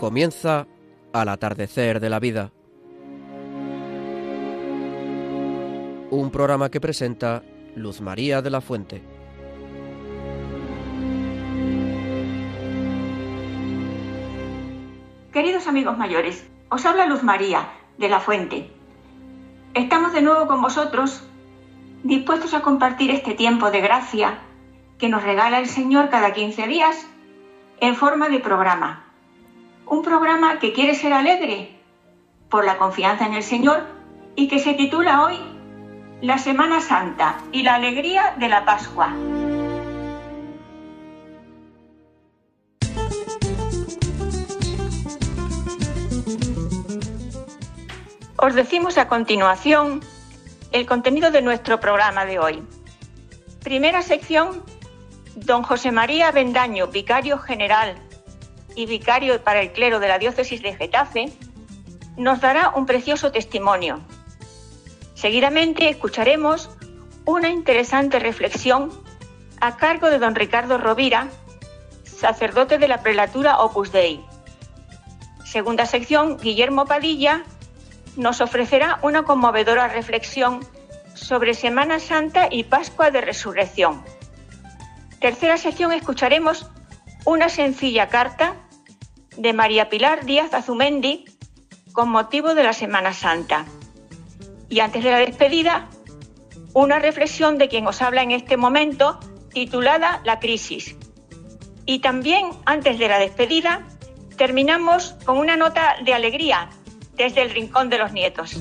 Comienza al atardecer de la vida. Un programa que presenta Luz María de la Fuente. Queridos amigos mayores, os habla Luz María de la Fuente. Estamos de nuevo con vosotros, dispuestos a compartir este tiempo de gracia que nos regala el Señor cada 15 días en forma de programa un programa que quiere ser alegre por la confianza en el Señor y que se titula hoy La Semana Santa y la alegría de la Pascua. Os decimos a continuación el contenido de nuestro programa de hoy. Primera sección, don José María Bendaño, vicario general y vicario para el clero de la diócesis de Getafe, nos dará un precioso testimonio. Seguidamente escucharemos una interesante reflexión a cargo de don Ricardo Rovira, sacerdote de la prelatura Opus Dei. Segunda sección, Guillermo Padilla nos ofrecerá una conmovedora reflexión sobre Semana Santa y Pascua de Resurrección. Tercera sección, escucharemos una sencilla carta de María Pilar Díaz Azumendi con motivo de la Semana Santa. Y antes de la despedida, una reflexión de quien os habla en este momento titulada La crisis. Y también antes de la despedida, terminamos con una nota de alegría desde el Rincón de los Nietos.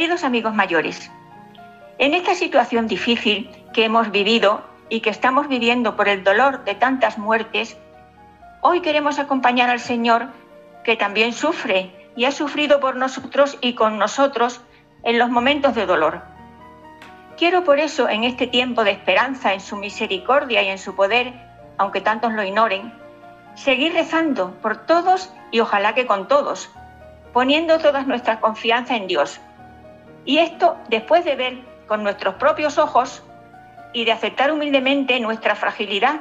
Queridos amigos mayores, en esta situación difícil que hemos vivido y que estamos viviendo por el dolor de tantas muertes, hoy queremos acompañar al Señor que también sufre y ha sufrido por nosotros y con nosotros en los momentos de dolor. Quiero por eso en este tiempo de esperanza en su misericordia y en su poder, aunque tantos lo ignoren, seguir rezando por todos y ojalá que con todos, poniendo toda nuestra confianza en Dios y esto después de ver con nuestros propios ojos y de aceptar humildemente nuestra fragilidad,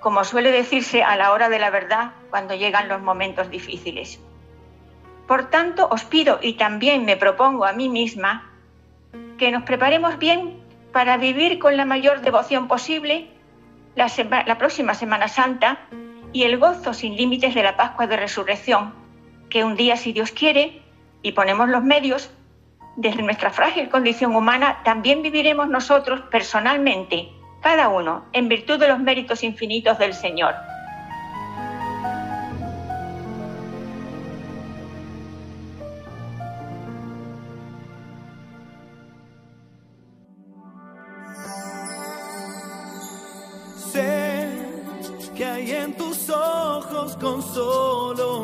como suele decirse a la hora de la verdad cuando llegan los momentos difíciles. Por tanto, os pido y también me propongo a mí misma que nos preparemos bien para vivir con la mayor devoción posible la, próxima Semana Santa y el gozo sin límites de la Pascua de Resurrección, que un día, si Dios quiere, y ponemos los medios, desde nuestra frágil condición humana, también viviremos nosotros personalmente, cada uno, en virtud de los méritos infinitos del Señor. Sé que hay en tus ojos con solo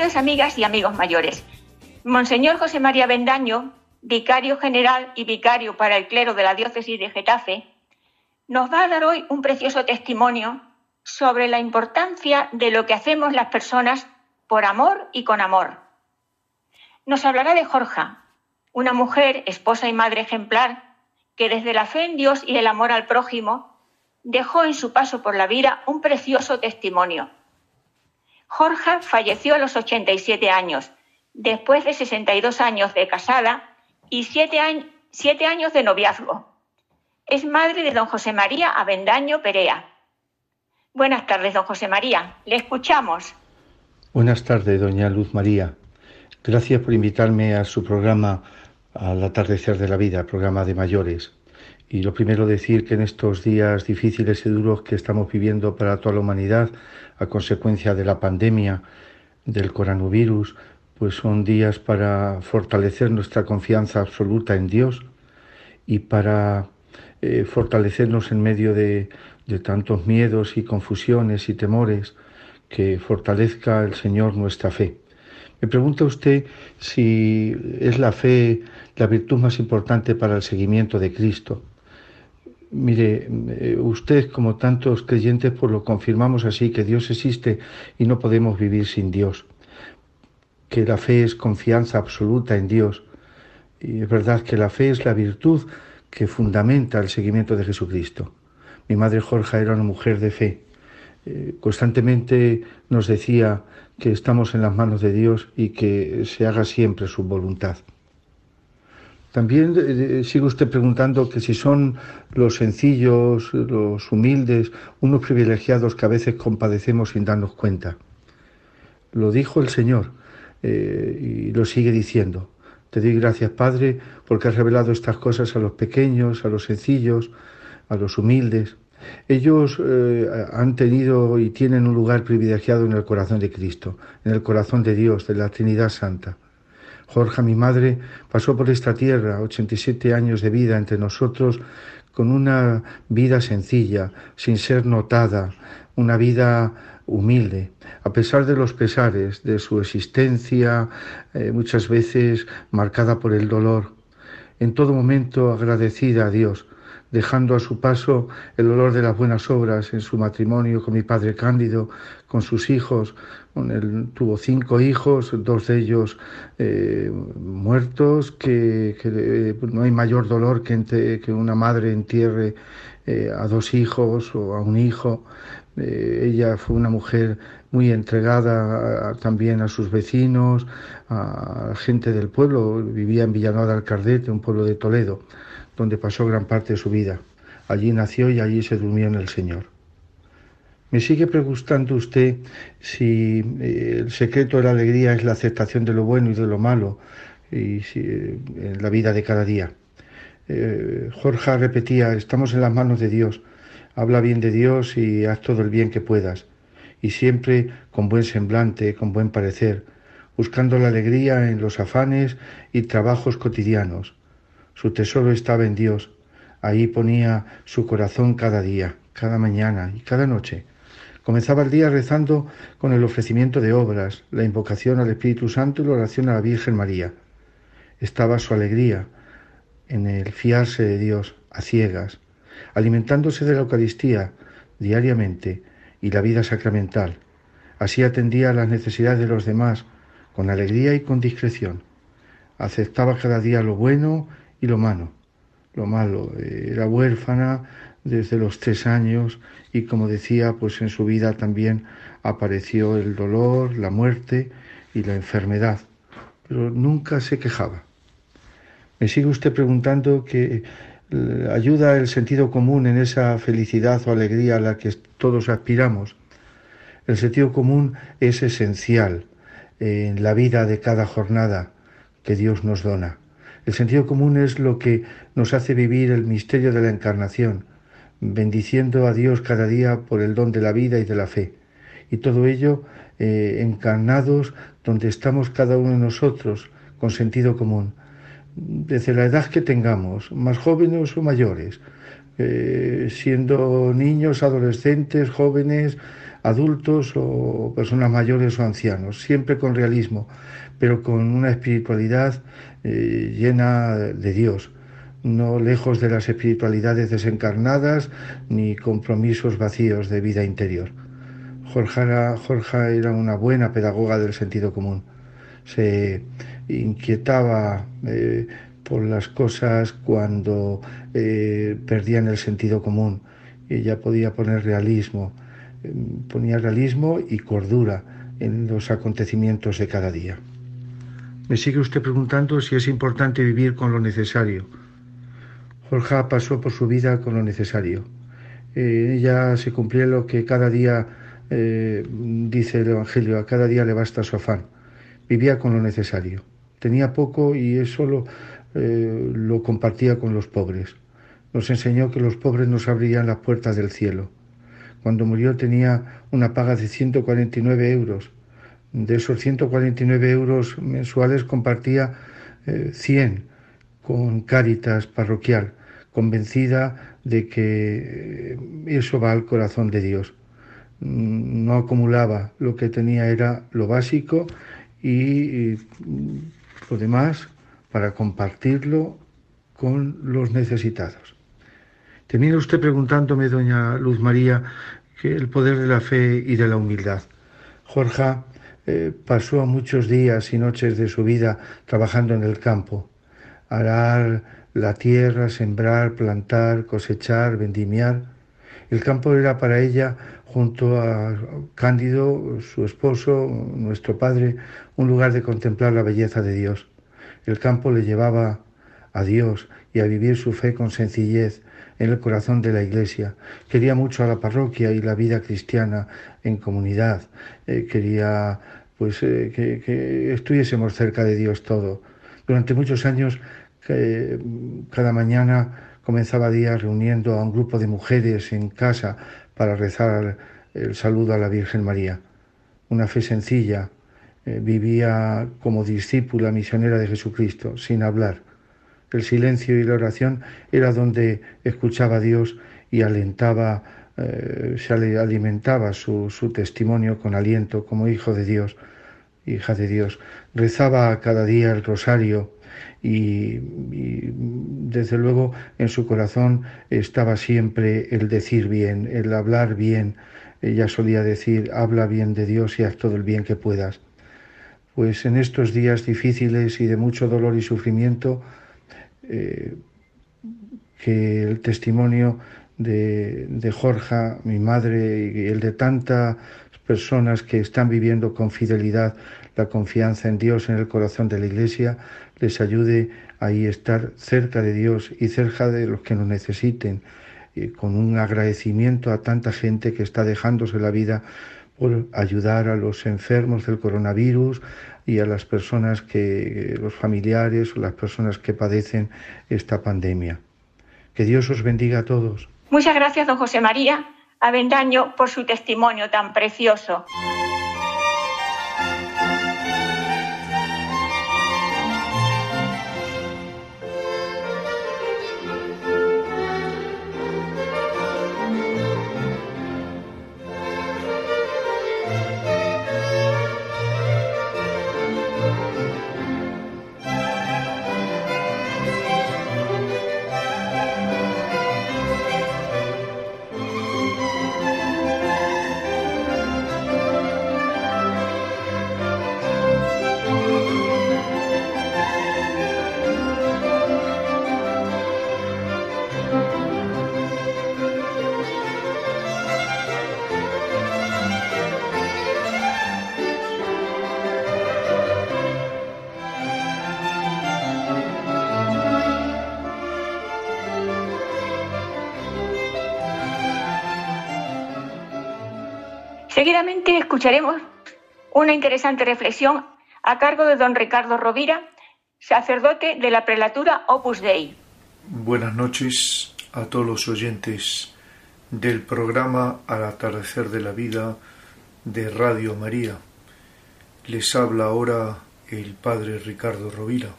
Queridas amigas y amigos mayores, Monseñor José María Bendaño, vicario general y vicario para el clero de la diócesis de Getafe, nos va a dar hoy un precioso testimonio sobre la importancia de lo que hacemos las personas por amor y con amor. Nos hablará de Jorja, una mujer, esposa y madre ejemplar, que desde la fe en Dios y el amor al prójimo dejó en su paso por la vida un precioso testimonio. Jorja falleció a los 87 años, después de 62 años de casada y 7 años de noviazgo. Es madre de don José María Avendaño Perea. Buenas tardes, don José María. Le escuchamos. Buenas tardes, doña Luz María. Gracias por invitarme a su programa al atardecer de la vida, programa de mayores. Y lo primero decir que en estos días difíciles y duros que estamos viviendo para toda la humanidad a consecuencia de la pandemia del coronavirus, pues son días para fortalecer nuestra confianza absoluta en Dios y para eh, fortalecernos en medio de, de tantos miedos y confusiones y temores, que fortalezca el Señor nuestra fe. Me pregunta usted si es la fe la virtud más importante para el seguimiento de Cristo. Mire, eh, usted como tantos creyentes pues lo confirmamos así, que Dios existe y no podemos vivir sin Dios, que la fe es confianza absoluta en Dios. Y es verdad que la fe es la virtud que fundamenta el seguimiento de Jesucristo. Mi madre Jorge era una mujer de fe. Eh, constantemente nos decía que estamos en las manos de Dios y que se haga siempre su voluntad. También eh, sigue usted preguntando que si son los sencillos, los humildes, unos privilegiados que a veces compadecemos sin darnos cuenta. Lo dijo el Señor eh, y lo sigue diciendo. Te doy gracias, Padre, porque has revelado estas cosas a los pequeños, a los sencillos, a los humildes. Ellos eh, han tenido y tienen un lugar privilegiado en el corazón de Cristo, en el corazón de Dios, de la Trinidad Santa. Jorge, mi madre, pasó por esta tierra, 87 años de vida entre nosotros, con una vida sencilla, sin ser notada, una vida humilde, a pesar de los pesares de su existencia, eh, muchas veces marcada por el dolor, en todo momento agradecida a Dios dejando a su paso el olor de las buenas obras en su matrimonio con mi padre Cándido, con sus hijos. tuvo cinco hijos, dos de ellos eh, muertos, que, eh, no hay mayor dolor que, que una madre entierre eh, a dos hijos o a un hijo. ella fue una mujer muy entregada también a sus vecinos, a la gente del pueblo. Vivía en Villanueva del Cardete, un pueblo de Toledo donde pasó gran parte de su vida. Allí nació y allí se durmió en el Señor. Me sigue preguntando usted si eh, el secreto de la alegría es la aceptación de lo bueno y de lo malo y eh, en la vida de cada día. Eh, Jorge repetía, estamos en las manos de Dios, habla bien de Dios y haz todo el bien que puedas, y siempre con buen semblante, con buen parecer, buscando la alegría en los afanes y trabajos cotidianos, su tesoro estaba en Dios. Ahí ponía su corazón cada día, cada mañana y cada noche. Comenzaba el día rezando con el ofrecimiento de obras, la invocación al Espíritu Santo y la oración a la Virgen María. Estaba su alegría en el fiarse de Dios a ciegas, alimentándose de la Eucaristía diariamente y la vida sacramental. Así atendía a las necesidades de los demás con alegría y con discreción. Aceptaba cada día lo bueno y lo malo. Lo malo, era huérfana desde los tres años y como decía, pues en su vida también apareció el dolor, la muerte y la enfermedad, pero nunca se quejaba. Me sigue usted preguntando que eh, ayuda el sentido común en esa felicidad o alegría a la que todos aspiramos. El sentido común es esencial en la vida de cada jornada que Dios nos dona. El sentido común es lo que nos hace vivir el misterio de la encarnación, bendiciendo a Dios cada día por el don de la vida y de la fe. Y todo ello eh, encarnados donde estamos cada uno de nosotros, con sentido común. Desde la edad que tengamos, más jóvenes o mayores, eh, siendo niños, adolescentes, jóvenes, adultos o personas mayores o ancianos, siempre con realismo, pero con una espiritualidad eh, llena de Dios, no lejos de las espiritualidades desencarnadas ni compromisos vacíos de vida interior. Jorge era, una buena pedagoga del sentido común. Se inquietaba eh, por las cosas cuando eh, perdían el sentido común. Ella podía poner realismo, ponía realismo y cordura en los acontecimientos de cada día. Me sigue usted preguntando si es importante vivir con lo necesario. Jorge pasó por su vida con lo necesario. Eh, ella se cumplía lo que cada día dice el Evangelio, a cada día le basta su afán. Vivía con lo necesario. Tenía poco y eso lo, eh, lo compartía con los pobres. Nos enseñó que los pobres nos abrían las puertas del cielo. Cuando murió tenía una paga de 149 euros. De esos 149 euros mensuales compartía 100 eh, con Cáritas parroquial, convencida de que eh, eso va al corazón de Dios. Mm, no acumulaba, lo que tenía era lo básico y lo demás para compartirlo con los necesitados. Termina usted preguntándome, doña Luz María, que el poder de la fe y de la humildad. Jorge eh, pasó muchos días y noches de su vida trabajando en el campo, arar la tierra, sembrar, plantar, cosechar, vendimiar. El campo era para ella, junto a Cándido, su esposo, nuestro padre, un lugar de contemplar la belleza de Dios. El campo le llevaba a Dios y a vivir su fe con sencillez en el corazón de la iglesia. Quería mucho a la parroquia y la vida cristiana en comunidad. Eh, quería pues eh, que, estuviésemos cerca de Dios todo. Durante muchos años, cada mañana comenzaba día reuniendo a un grupo de mujeres en casa para rezar el saludo a la Virgen María. Una fe sencilla, eh, vivía como discípula misionera de Jesucristo, sin hablar. El silencio y la oración era donde escuchaba a Dios y alentaba, eh, se alimentaba su, testimonio con aliento como hijo de Dios, hija de Dios. Rezaba cada día el rosario y, y, desde luego en su corazón estaba siempre el decir bien, el hablar bien. Ella solía decir, habla bien de Dios y haz todo el bien que puedas pues en estos días difíciles y de mucho dolor y sufrimiento, eh, que el testimonio de, de Jorge, mi madre, y el de tantas personas que están viviendo con fidelidad la confianza en Dios en el corazón de la Iglesia, les ayude a estar cerca de Dios y cerca de los que nos necesiten, con un agradecimiento a tanta gente que está dejándose la vida por ayudar a los enfermos del coronavirus y a las personas que, los familiares o las personas que padecen esta pandemia. Que Dios os bendiga a todos. Muchas gracias, don José María Avendaño, por su testimonio tan precioso. Seguidamente escucharemos una interesante reflexión a cargo de don Ricardo Rovira, sacerdote de la prelatura Opus Dei. Buenas noches a todos los oyentes del programa Al atardecer de la vida de Radio María. Les habla ahora el padre Ricardo Rovira.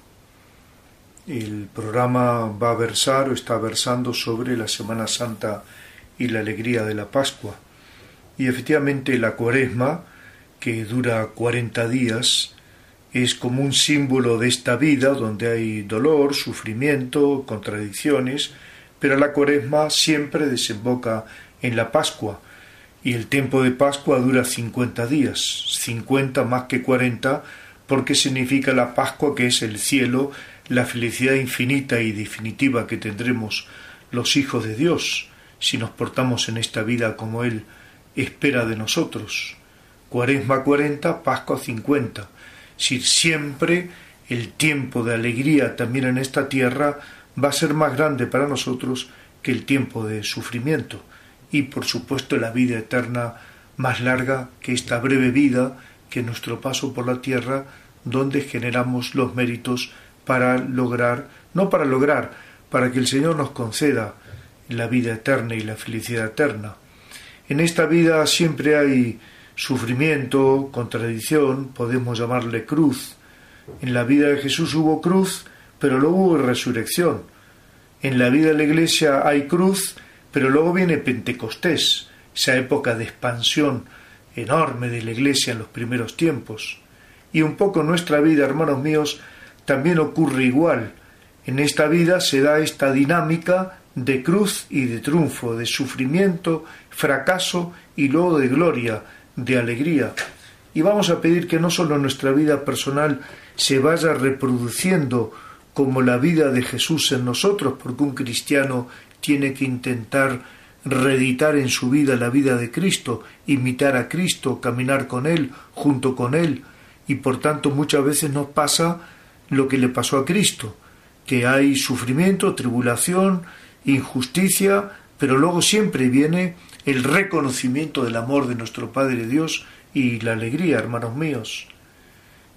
El programa va a versar o está versando sobre la Semana Santa y la alegría de la Pascua Y efectivamente la cuaresma, que dura 40 días, es como un símbolo de esta vida donde hay dolor, sufrimiento, contradicciones, pero la cuaresma siempre desemboca en la Pascua, y el tiempo de Pascua dura 50 días, 50 más que 40, porque significa la Pascua que es el cielo, la felicidad infinita y definitiva que tendremos los hijos de Dios si nos portamos en esta vida como Él espera de nosotros. Cuaresma 40, Pascua 50. Si siempre el tiempo de alegría también en esta tierra va a ser más grande para nosotros que el tiempo de sufrimiento y por supuesto la vida eterna más larga que esta breve vida que nuestro paso por la tierra donde generamos los méritos para lograr, no para lograr, para que el Señor nos conceda la vida eterna y la felicidad eterna. En esta vida siempre hay sufrimiento, contradicción, podemos llamarle cruz. En la vida de Jesús hubo cruz, pero luego hubo resurrección. En la vida de la Iglesia hay cruz, pero luego viene Pentecostés, esa época de expansión enorme de la Iglesia en los primeros tiempos. Y un poco nuestra vida, hermanos míos, también ocurre igual. En esta vida se da esta dinámica de cruz y de triunfo, de sufrimiento, fracaso y luego de gloria, de alegría. Y vamos a pedir que no solo nuestra vida personal se vaya reproduciendo como la vida de Jesús en nosotros, porque un cristiano tiene que intentar reeditar en su vida la vida de Cristo, imitar a Cristo, caminar con Él, junto con Él, y por tanto muchas veces nos pasa lo que le pasó a Cristo, que hay sufrimiento, tribulación, injusticia, pero luego siempre viene el reconocimiento del amor de nuestro Padre Dios y la alegría, hermanos míos.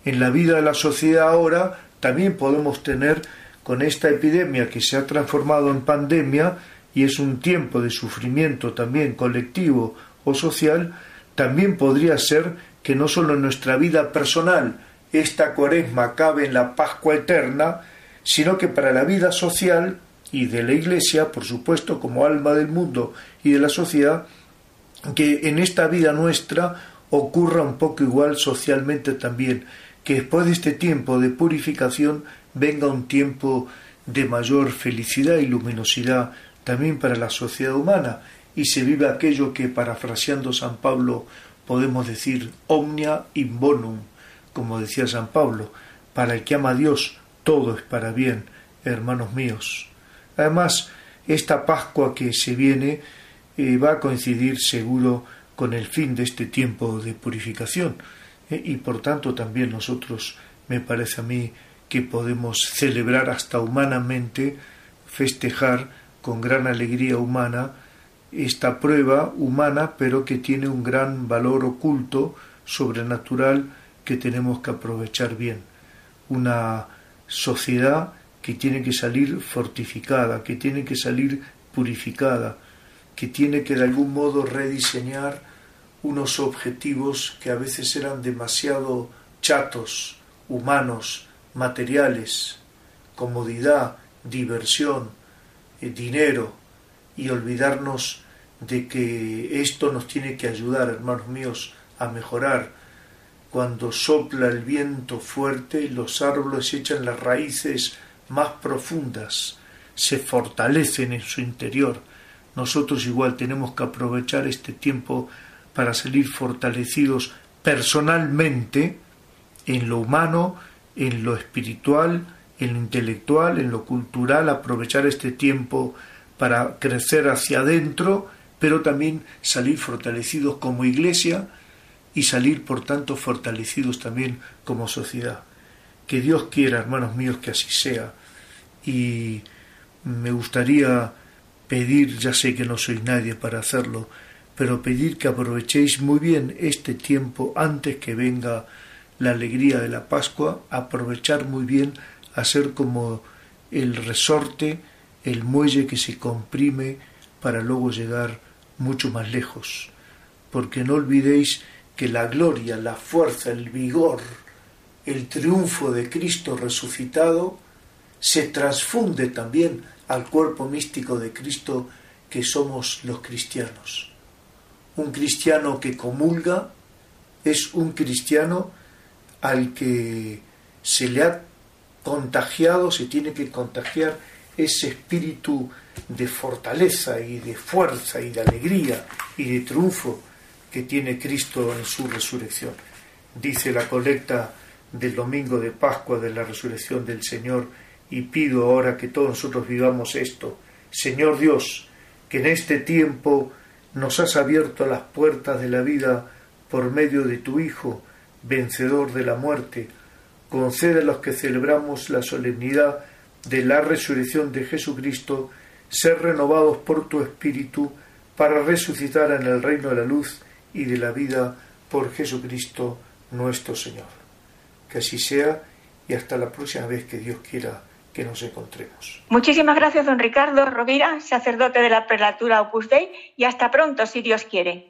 En la vida de la sociedad ahora también podemos tener con esta epidemia que se ha transformado en pandemia y es un tiempo de sufrimiento también colectivo o social, también podría ser que no solo en nuestra vida personal esta cuaresma cabe en la Pascua eterna, sino que para la vida social y de la Iglesia, por supuesto, como alma del mundo y de la sociedad, que en esta vida nuestra ocurra un poco igual socialmente también, que después de este tiempo de purificación venga un tiempo de mayor felicidad y luminosidad también para la sociedad humana y se vive aquello que, parafraseando San Pablo, podemos decir omnia in bonum, como decía San Pablo, para el que ama a Dios todo es para bien, hermanos míos. Además, esta Pascua que se viene eh, va a coincidir seguro con el fin de este tiempo de purificación eh, y por tanto también nosotros, me parece a mí, que podemos celebrar hasta humanamente, festejar con gran alegría humana esta prueba humana, pero que tiene un gran valor oculto, sobrenatural, que tenemos que aprovechar bien. Una sociedad que tiene que salir fortificada, que tiene que salir purificada, que tiene que de algún modo rediseñar unos objetivos que a veces eran demasiado chatos, humanos, materiales, comodidad, diversión, eh, dinero, y olvidarnos de que esto nos tiene que ayudar, hermanos míos, a mejorar. Cuando sopla el viento fuerte, los árboles echan las raíces más profundas, se fortalecen en su interior. Nosotros igual tenemos que aprovechar este tiempo para salir fortalecidos personalmente en lo humano, en lo espiritual, en lo intelectual, en lo cultural, aprovechar este tiempo para crecer hacia adentro, pero también salir fortalecidos como iglesia y salir, por tanto, fortalecidos también como sociedad. Que Dios quiera, hermanos míos, que así sea. Y me gustaría pedir, ya sé que no soy nadie para hacerlo, pero pedir que aprovechéis muy bien este tiempo antes que venga la alegría de la Pascua, aprovechar muy bien a ser como el resorte, el muelle que se comprime para luego llegar mucho más lejos. Porque no olvidéis que la gloria, la fuerza, el vigor, el triunfo de Cristo resucitado se transfunde también al cuerpo místico de Cristo que somos los cristianos. Un cristiano que comulga es un cristiano al que se le ha contagiado, se tiene que contagiar ese espíritu de fortaleza y de fuerza y de alegría y de triunfo que tiene Cristo en su resurrección. Dice la colecta del domingo de Pascua de la resurrección del Señor y pido ahora que todos nosotros vivamos esto. Señor Dios, que en este tiempo nos has abierto las puertas de la vida por medio de tu Hijo, vencedor de la muerte, concede a los que celebramos la solemnidad de la resurrección de Jesucristo, ser renovados por tu Espíritu para resucitar en el reino de la luz y de la vida por Jesucristo nuestro Señor. Que así sea y hasta la próxima vez que Dios quiera que nos encontremos. Muchísimas gracias, don Ricardo Rovira, sacerdote de la prelatura Opus Dei, y hasta pronto, si Dios quiere.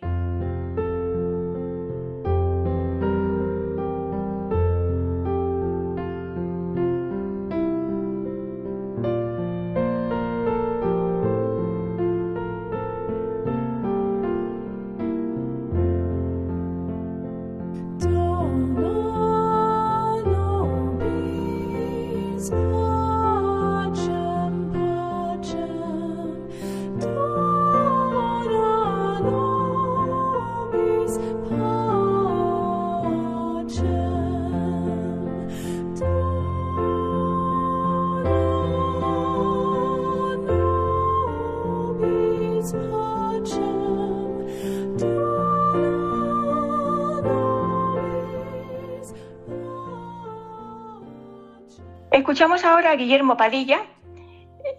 Escuchamos ahora a Guillermo Padilla,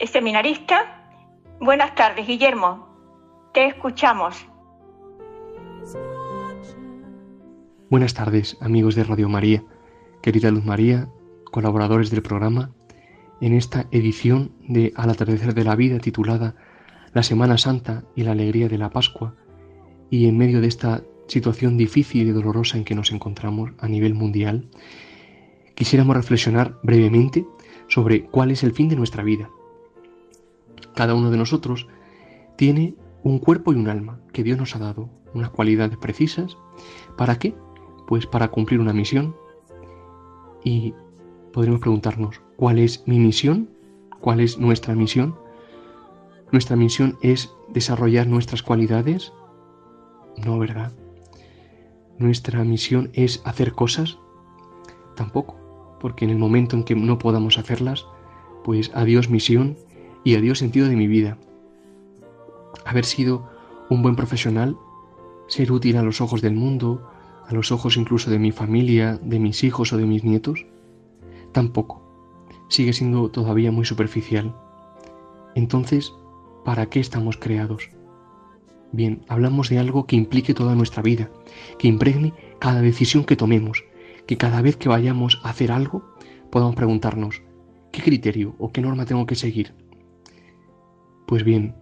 seminarista. Buenas tardes, Guillermo. Te escuchamos. Buenas tardes, amigos de Radio María, querida Luz María, colaboradores del programa, en esta edición de Al atardecer de la vida titulada La Semana Santa y la alegría de la Pascua, y en medio de esta situación difícil y dolorosa en que nos encontramos a nivel mundial, quisiéramos reflexionar brevemente sobre cuál es el fin de nuestra vida. Cada uno de nosotros tiene un cuerpo y un alma que Dios nos ha dado, unas cualidades precisas. ¿Para qué? Pues para cumplir una misión. Y podremos preguntarnos, ¿cuál es mi misión? ¿Cuál es nuestra misión? ¿Nuestra misión es desarrollar nuestras cualidades? No, ¿verdad? ¿Nuestra misión es hacer cosas? Tampoco porque en el momento en que no podamos hacerlas, pues adiós misión y adiós sentido de mi vida. Haber sido un buen profesional, ser útil a los ojos del mundo, a los ojos incluso de mi familia, de mis hijos o de mis nietos, tampoco. Sigue siendo todavía muy superficial. Entonces, ¿para qué estamos creados? Bien, hablamos de algo que implique toda nuestra vida, que impregne cada decisión que tomemos, que cada vez que vayamos a hacer algo podamos preguntarnos, ¿qué criterio o qué norma tengo que seguir? Pues bien,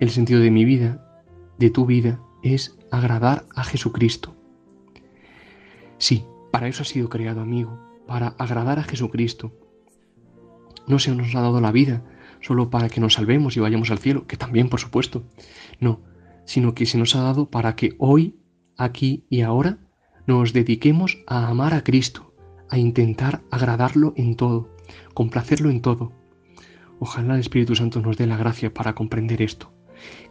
el sentido de mi vida, de tu vida, es agradar a Jesucristo. Sí, para eso ha sido creado, amigo, para agradar a Jesucristo. No se nos ha dado la vida solo para que nos salvemos y vayamos al cielo, que también, por supuesto. No, sino que se nos ha dado para que hoy, aquí y ahora nos dediquemos a amar a Cristo, a intentar agradarlo en todo, complacerlo en todo. Ojalá el Espíritu Santo nos dé la gracia para comprender esto,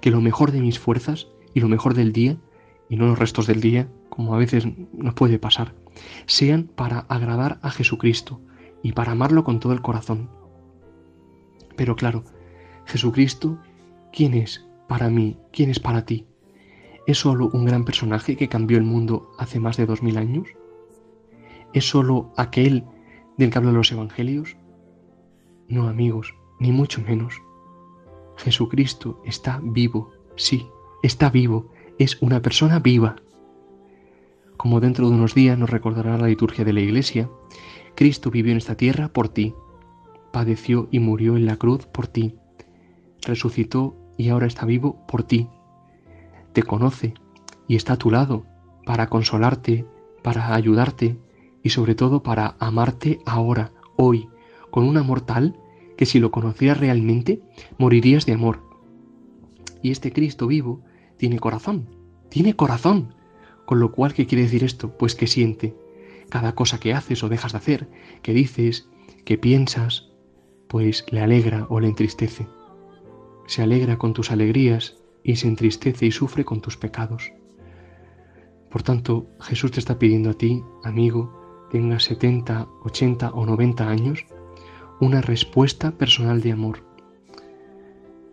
que lo mejor de mis fuerzas y lo mejor del día, y no los restos del día, como a veces nos puede pasar, sean para agradar a Jesucristo y para amarlo con todo el corazón. Pero claro, Jesucristo, ¿quién es para mí? ¿Quién es para ti? ¿Es solo un gran personaje que cambió el mundo hace más de dos mil años? ¿Es solo aquel del que hablan los evangelios? No, amigos, ni mucho menos. Jesucristo está vivo, sí, está vivo, es una persona viva. Como dentro de unos días nos recordará la liturgia de la Iglesia, Cristo vivió en esta tierra por ti, padeció y murió en la cruz por ti, resucitó y ahora está vivo por ti te conoce y está a tu lado para consolarte, para ayudarte y sobre todo para amarte ahora, hoy, con un amor tal que si lo conocieras realmente, morirías de amor. Y este Cristo vivo tiene corazón, tiene corazón. Con lo cual, ¿qué quiere decir esto? Pues que siente. Cada cosa que haces o dejas de hacer, que dices, que piensas, pues le alegra o le entristece. Se alegra con tus alegrías y se entristece y sufre con tus pecados. Por tanto, Jesús te está pidiendo a ti, amigo, tengas 70, 80 o 90 años, una respuesta personal de amor.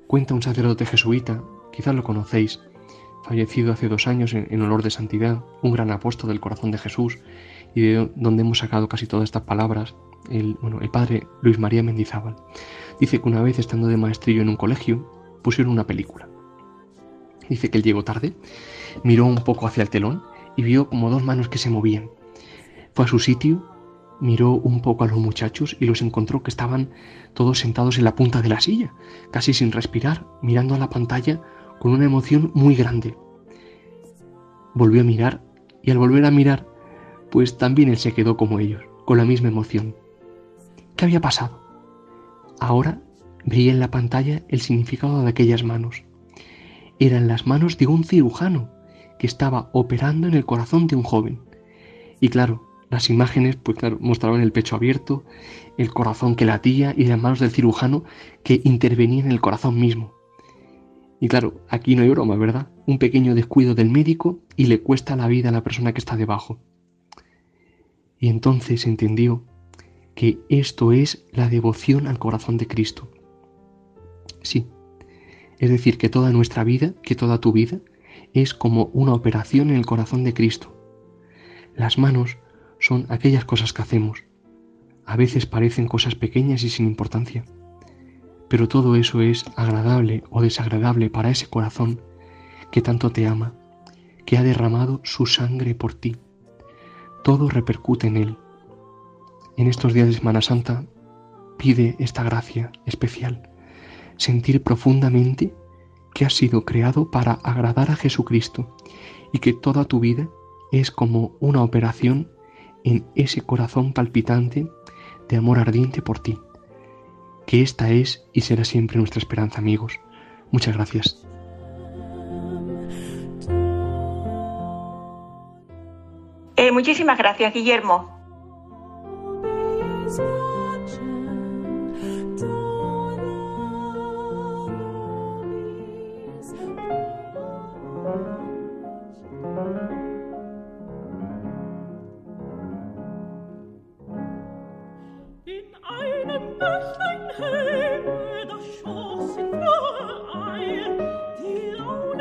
Cuenta un sacerdote jesuita, quizás lo conocéis, fallecido hace dos años en, honor de santidad, un gran apóstol del corazón de Jesús, y de donde hemos sacado casi todas estas palabras, el, bueno, el padre Luis María Mendizábal. Dice que una vez estando de maestrillo en un colegio, pusieron una película. Dice que él llegó tarde, miró un poco hacia el telón y vio como dos manos que se movían. Fue a su sitio, miró un poco a los muchachos y los encontró que estaban todos sentados en la punta de la silla, casi sin respirar, mirando a la pantalla con una emoción muy grande. Volvió a mirar y al volver a mirar, pues también él se quedó como ellos, con la misma emoción. ¿Qué había pasado? Ahora brilla en la pantalla el significado de aquellas manos. Eran las manos de un cirujano que estaba operando en el corazón de un joven. Y claro, las imágenes, pues claro, mostraban el pecho abierto, el corazón que latía y las manos del cirujano que intervenían en el corazón mismo. Y claro, aquí no hay broma, ¿verdad? Un pequeño descuido del médico y le cuesta la vida a la persona que está debajo. Y entonces entendió que esto es la devoción al corazón de Cristo. Sí, es decir, que toda nuestra vida, que toda tu vida, es como una operación en el corazón de Cristo. Las manos son aquellas cosas que hacemos. A veces parecen cosas pequeñas y sin importancia pero todo eso es agradable o desagradable para ese corazón que tanto te ama, que ha derramado su sangre por ti. Todo repercute en él. En estos días de Semana Santa pide esta gracia especial, sentir profundamente que has sido creado para agradar a Jesucristo y que toda tu vida es como una operación en ese corazón palpitante de amor ardiente por ti que esta es y será siempre nuestra esperanza, amigos. Muchas gracias. Eh, muchísimas gracias, Guillermo.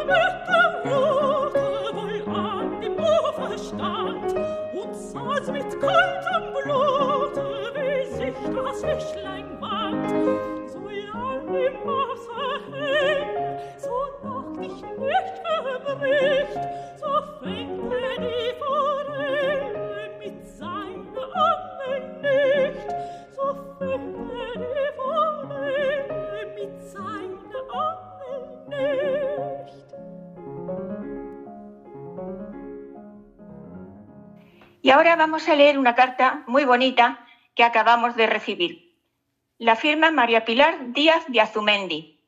ahora vamos a leer una carta muy bonita que acabamos de recibir. La firma María Pilar Díaz de Azumendi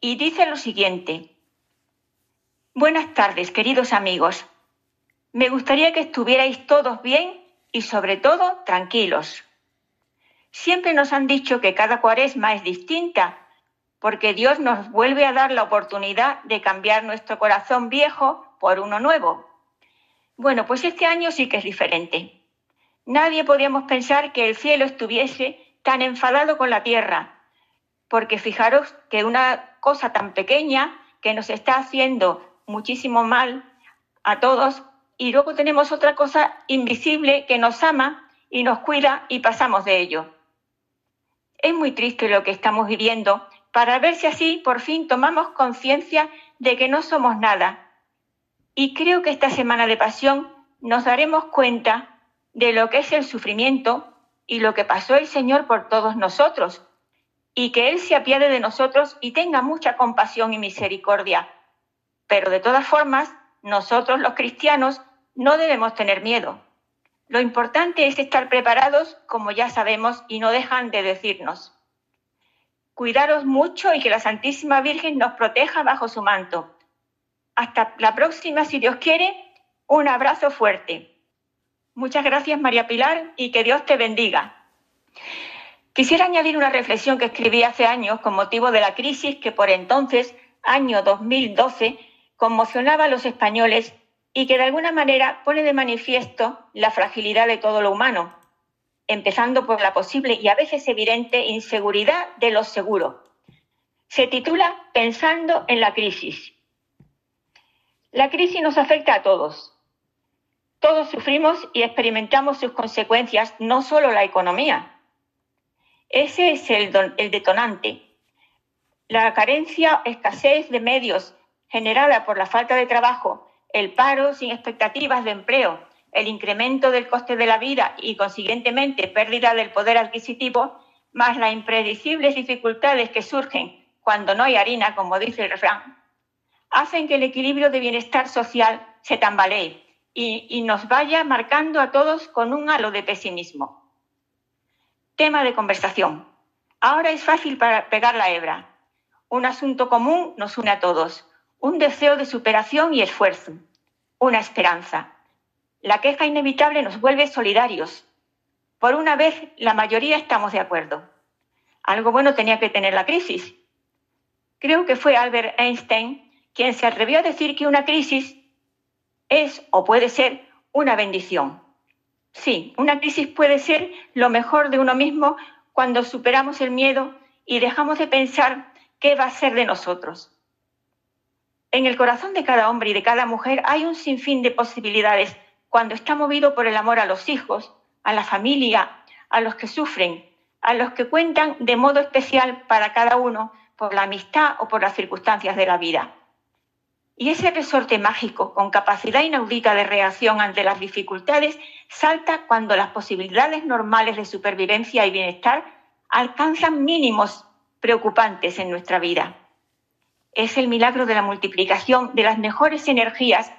y dice lo siguiente. Buenas tardes, queridos amigos. Me gustaría que estuvierais todos bien y sobre todo tranquilos. Siempre nos han dicho que cada cuaresma es distinta porque Dios nos vuelve a dar la oportunidad de cambiar nuestro corazón viejo por uno nuevo. Bueno, pues este año sí que es diferente. Nadie podíamos pensar que el cielo estuviese tan enfadado con la tierra, porque fijaros que una cosa tan pequeña que nos está haciendo muchísimo mal a todos, y luego tenemos otra cosa invisible que nos ama y nos cuida y pasamos de ello. Es muy triste lo que estamos viviendo para ver si así por fin tomamos conciencia de que no somos nada. Y creo que esta semana de pasión nos daremos cuenta de lo que es el sufrimiento y lo que pasó el Señor por todos nosotros, y que Él se apiade de nosotros y tenga mucha compasión y misericordia. Pero de todas formas, nosotros los cristianos no debemos tener miedo. Lo importante es estar preparados, como ya sabemos, y no dejan de decirnos. Cuidaros mucho y que la Santísima Virgen nos proteja bajo su manto. Hasta la próxima, si Dios quiere, un abrazo fuerte. Muchas gracias, María Pilar, y que Dios te bendiga. Quisiera añadir una reflexión que escribí hace años con motivo de la crisis que por entonces, año 2012, conmocionaba a los españoles y que de alguna manera pone de manifiesto la fragilidad de todo lo humano, empezando por la posible y a veces evidente inseguridad de lo seguro. Se titula Pensando en la crisis. La crisis nos afecta a todos, todos sufrimos y experimentamos sus consecuencias, no solo la economía. Ese es el, detonante. La carencia, escasez de medios generada por la falta de trabajo, el paro sin expectativas de empleo, el incremento del coste de la vida y, consiguientemente, pérdida del poder adquisitivo, más las impredecibles dificultades que surgen cuando no hay harina, como dice el refrán, hacen que el equilibrio de bienestar social se tambalee y, nos vaya marcando a todos con un halo de pesimismo. Tema de conversación. Ahora es fácil para pegar la hebra. Un asunto común nos une a todos. Un deseo de superación y esfuerzo. Una esperanza. La queja inevitable nos vuelve solidarios. Por una vez, la mayoría estamos de acuerdo. Algo bueno tenía que tener la crisis. Creo que fue Albert Einstein quien se atrevió a decir que una crisis es o puede ser una bendición. Sí, una crisis puede ser lo mejor de uno mismo cuando superamos el miedo y dejamos de pensar qué va a ser de nosotros. En el corazón de cada hombre y de cada mujer hay un sinfín de posibilidades cuando está movido por el amor a los hijos, a la familia, a los que sufren, a los que cuentan de modo especial para cada uno por la amistad o por las circunstancias de la vida. Y ese resorte mágico, con capacidad inaudita de reacción ante las dificultades, salta cuando las posibilidades normales de supervivencia y bienestar alcanzan mínimos preocupantes en nuestra vida. Es el milagro de la multiplicación de las mejores energías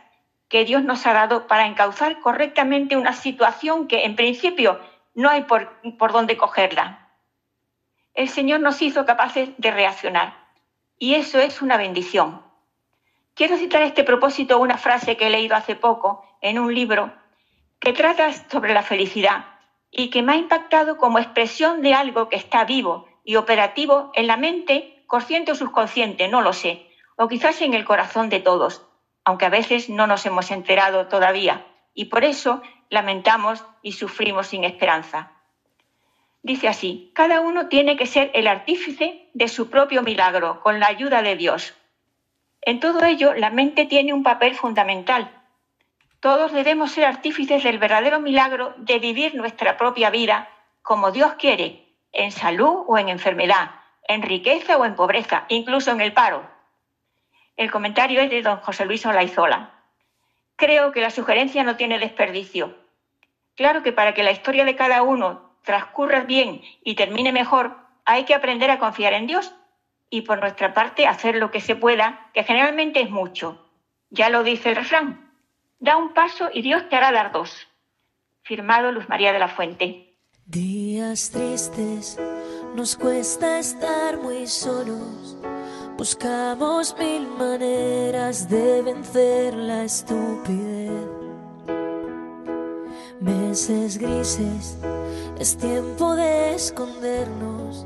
que Dios nos ha dado para encauzar correctamente una situación que en principio no hay por, por dónde cogerla. El Señor nos hizo capaces de reaccionar y eso es una bendición. Quiero citar a este propósito una frase que he leído hace poco en un libro que trata sobre la felicidad y que me ha impactado como expresión de algo que está vivo y operativo en la mente, consciente o subconsciente, no lo sé, o quizás en el corazón de todos, aunque a veces no nos hemos enterado todavía y por eso lamentamos y sufrimos sin esperanza. Dice así, cada uno tiene que ser el artífice de su propio milagro con la ayuda de Dios. En todo ello, la mente tiene un papel fundamental. Todos debemos ser artífices del verdadero milagro de vivir nuestra propia vida como Dios quiere, en salud o en enfermedad, en riqueza o en pobreza, incluso en el paro. El comentario es de don José Luis Olaizola. Creo que la sugerencia no tiene desperdicio. Claro que para que la historia de cada uno transcurra bien y termine mejor, hay que aprender a confiar en Dios y por nuestra parte hacer lo que se pueda, que generalmente es mucho. Ya lo dice el refrán. Da un paso y Dios te hará dar dos. Firmado Luz María de la Fuente. Días tristes, nos cuesta estar muy solos. Buscamos mil maneras de vencer la estupidez. Meses grises, es tiempo de escondernos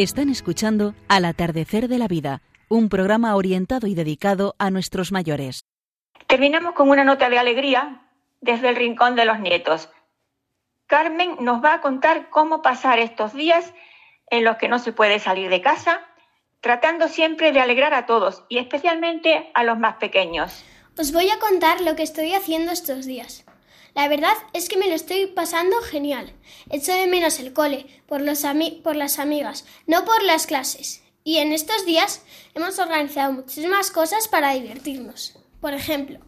Están escuchando Al atardecer de la vida, un programa orientado y dedicado a nuestros mayores. Terminamos con una nota de alegría desde el rincón de los nietos. Carmen nos va a contar cómo pasar estos días en los que no se puede salir de casa, tratando siempre de alegrar a todos y especialmente a los más pequeños. Os voy a contar lo que estoy haciendo estos días. La verdad es que me lo estoy pasando genial. Echo de menos el cole, por, por las amigas, no por las clases. Y en estos días hemos organizado muchísimas cosas para divertirnos. Por ejemplo,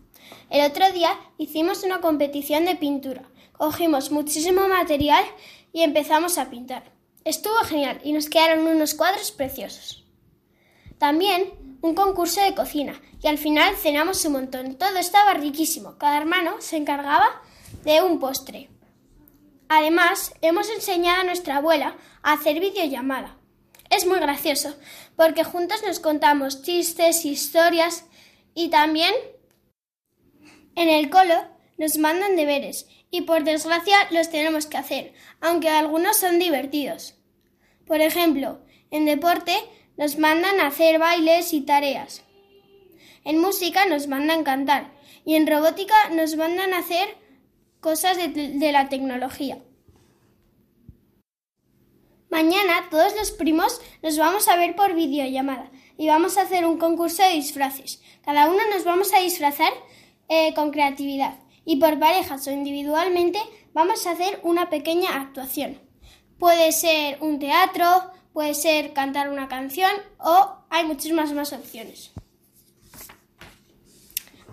el otro día hicimos una competición de pintura. Cogimos muchísimo material y empezamos a pintar. Estuvo genial y nos quedaron unos cuadros preciosos. También un concurso de cocina y al final cenamos un montón. Todo estaba riquísimo. Cada hermano se encargaba de un postre. Además, hemos enseñado a nuestra abuela a hacer videollamada. Es muy gracioso porque juntos nos contamos chistes, historias y también en el colo nos mandan deberes y por desgracia los tenemos que hacer, aunque algunos son divertidos. Por ejemplo, en deporte nos mandan hacer bailes y tareas. En música nos mandan cantar y en robótica nos mandan hacer cosas de, la tecnología. Mañana todos los primos nos vamos a ver por videollamada y vamos a hacer un concurso de disfraces. Cada uno nos vamos a disfrazar eh, con creatividad y por parejas o individualmente vamos a hacer una pequeña actuación. Puede ser un teatro, puede ser cantar una canción o hay muchísimas más opciones.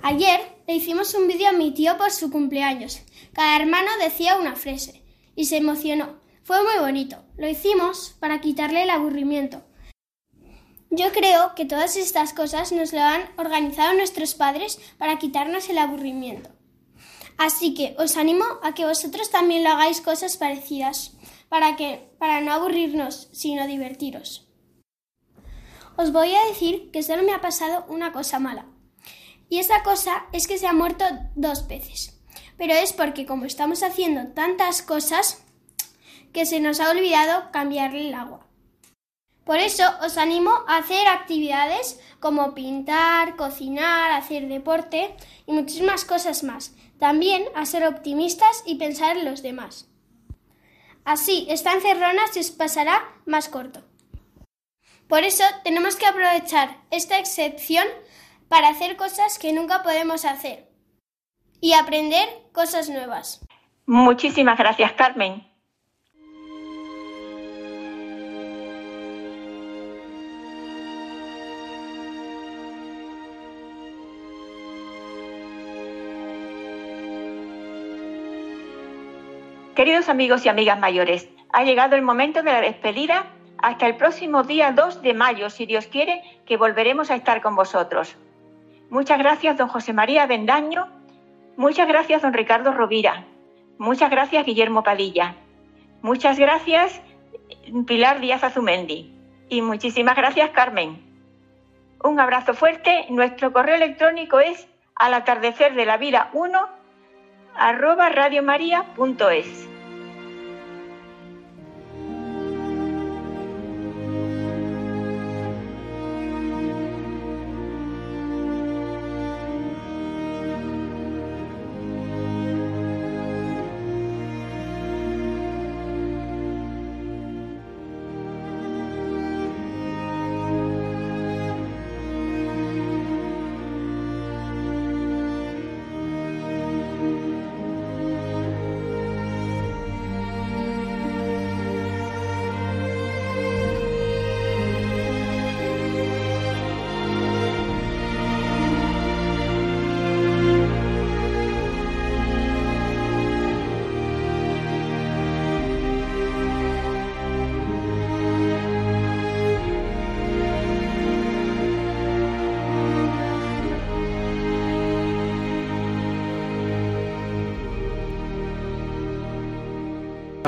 Ayer le hicimos un vídeo a mi tío por su cumpleaños. Cada hermano decía una frase y se emocionó. Fue muy bonito. Lo hicimos para quitarle el aburrimiento. Yo creo que todas estas cosas nos lo han organizado nuestros padres para quitarnos el aburrimiento. Así que os animo a que vosotros también lo hagáis cosas parecidas para que para no aburrirnos, sino divertiros. Os voy a decir que solo me ha pasado una cosa mala. Y esa cosa es que se han muerto dos peces. pero es porque como estamos haciendo tantas cosas que se nos ha olvidado cambiarle el agua. Por eso os animo a hacer actividades como pintar, cocinar, hacer deporte y muchísimas cosas más. También a ser optimistas y pensar en los demás. Así, esta encerrona se os pasará más corto. Por eso tenemos que aprovechar esta excepción para hacer cosas que nunca podemos hacer y aprender cosas nuevas. Muchísimas gracias, Carmen. Queridos amigos y amigas mayores, ha llegado el momento de la despedida hasta el próximo día 2 de mayo, si Dios quiere, que volveremos a estar con vosotros. Muchas gracias, don José María Bendaño. Muchas gracias, don Ricardo Rovira. Muchas gracias, Guillermo Padilla. Muchas gracias, Pilar Díaz Azumendi. Y muchísimas gracias, Carmen. Un abrazo fuerte. Nuestro correo electrónico es al atardecer de la vida 1 arroba.